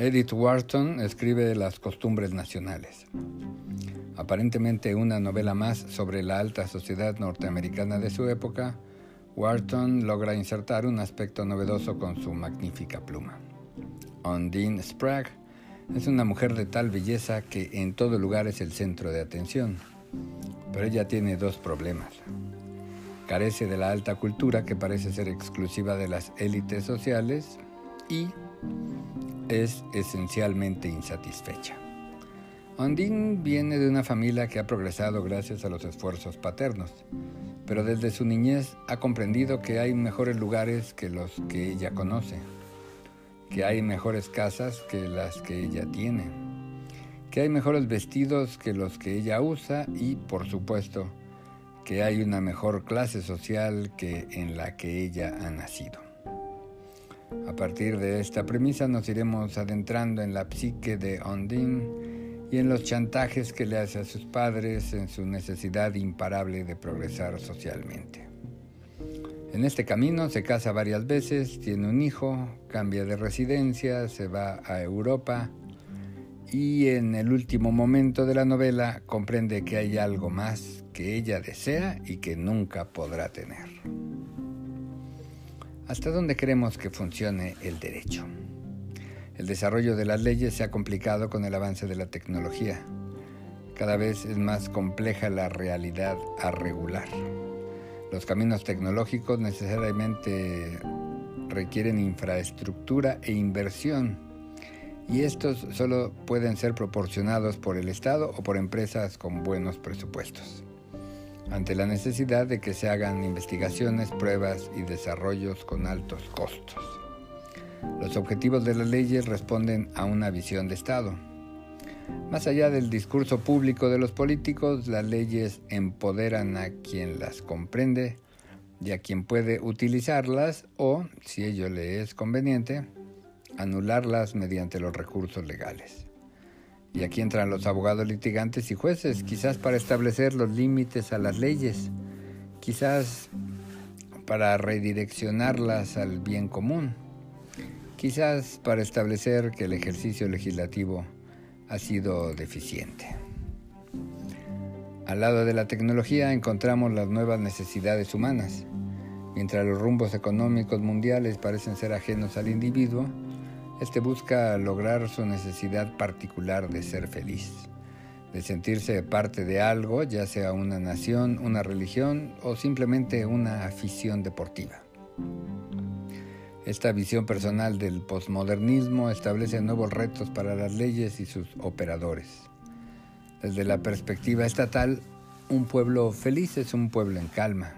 Edith Wharton escribe Las costumbres nacionales. Aparentemente una novela más sobre la alta sociedad norteamericana de su época, Wharton logra insertar un aspecto novedoso con su magnífica pluma. Undine Spragg es una mujer de tal belleza que en todo lugar es el centro de atención, pero ella tiene dos problemas. Carece de la alta cultura que parece ser exclusiva de las élites sociales y es esencialmente insatisfecha. Ondine viene de una familia que ha progresado gracias a los esfuerzos paternos, pero desde su niñez ha comprendido que hay mejores lugares que los que ella conoce, que hay mejores casas que las que ella tiene, que hay mejores vestidos que los que ella usa y, por supuesto, que hay una mejor clase social que en la que ella ha nacido. A partir de esta premisa nos iremos adentrando en la psique de Ondine y en los chantajes que le hace a sus padres en su necesidad imparable de progresar socialmente. En este camino se casa varias veces, tiene un hijo, cambia de residencia, se va a Europa y en el último momento de la novela comprende que hay algo más que ella desea y que nunca podrá tener. ¿Hasta dónde queremos que funcione el derecho? El desarrollo de las leyes se ha complicado con el avance de la tecnología. Cada vez es más compleja la realidad a regular. Los caminos tecnológicos necesariamente requieren infraestructura e inversión y estos solo pueden ser proporcionados por el Estado o por empresas con buenos presupuestos ante la necesidad de que se hagan investigaciones, pruebas y desarrollos con altos costos. Los objetivos de las leyes responden a una visión de Estado. Más allá del discurso público de los políticos, las leyes empoderan a quien las comprende y a quien puede utilizarlas o, si ello le es conveniente, anularlas mediante los recursos legales. Y aquí entran los abogados litigantes y jueces, quizás para establecer los límites a las leyes, quizás para redireccionarlas al bien común, quizás para establecer que el ejercicio legislativo ha sido deficiente. Al lado de la tecnología encontramos las nuevas necesidades humanas. Mientras los rumbos económicos mundiales parecen ser ajenos al individuo, este busca lograr su necesidad particular de ser feliz, de sentirse parte de algo, ya sea una nación, una religión o simplemente una afición deportiva. Esta visión personal del posmodernismo establece nuevos retos para las leyes y sus operadores. Desde la perspectiva estatal, un pueblo feliz es un pueblo en calma.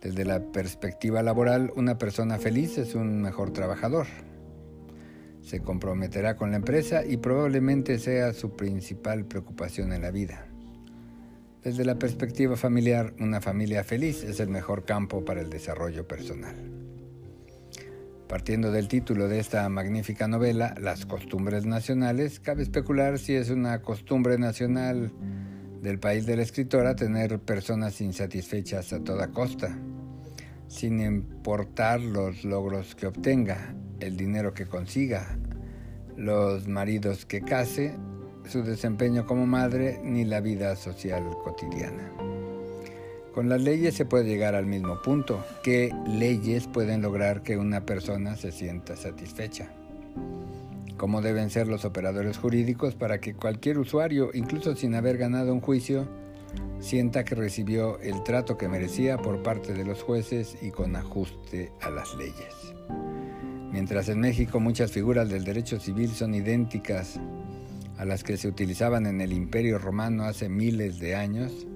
Desde la perspectiva laboral, una persona feliz es un mejor trabajador se comprometerá con la empresa y probablemente sea su principal preocupación en la vida. Desde la perspectiva familiar, una familia feliz es el mejor campo para el desarrollo personal. Partiendo del título de esta magnífica novela, Las costumbres nacionales, cabe especular si es una costumbre nacional del país de la escritora tener personas insatisfechas a toda costa, sin importar los logros que obtenga, el dinero que consiga, los maridos que case, su desempeño como madre ni la vida social cotidiana. Con las leyes se puede llegar al mismo punto. ¿Qué leyes pueden lograr que una persona se sienta satisfecha? ¿Cómo deben ser los operadores jurídicos para que cualquier usuario, incluso sin haber ganado un juicio, sienta que recibió el trato que merecía por parte de los jueces y con ajuste a las leyes? Mientras en México muchas figuras del derecho civil son idénticas a las que se utilizaban en el Imperio Romano hace miles de años,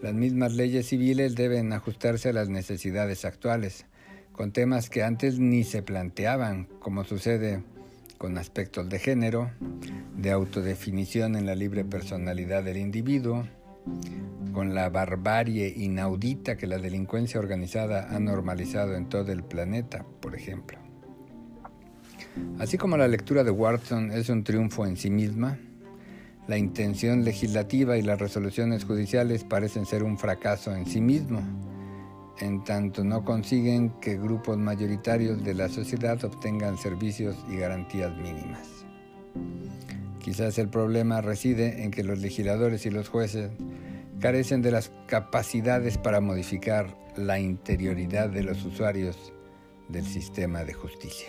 las mismas leyes civiles deben ajustarse a las necesidades actuales, con temas que antes ni se planteaban, como sucede con aspectos de género, de autodefinición en la libre personalidad del individuo, con la barbarie inaudita que la delincuencia organizada ha normalizado en todo el planeta, por ejemplo. Así como la lectura de Wharton es un triunfo en sí misma, la intención legislativa y las resoluciones judiciales parecen ser un fracaso en sí mismo, en tanto no consiguen que grupos mayoritarios de la sociedad obtengan servicios y garantías mínimas. Quizás el problema reside en que los legisladores y los jueces carecen de las capacidades para modificar la interioridad de los usuarios del sistema de justicia.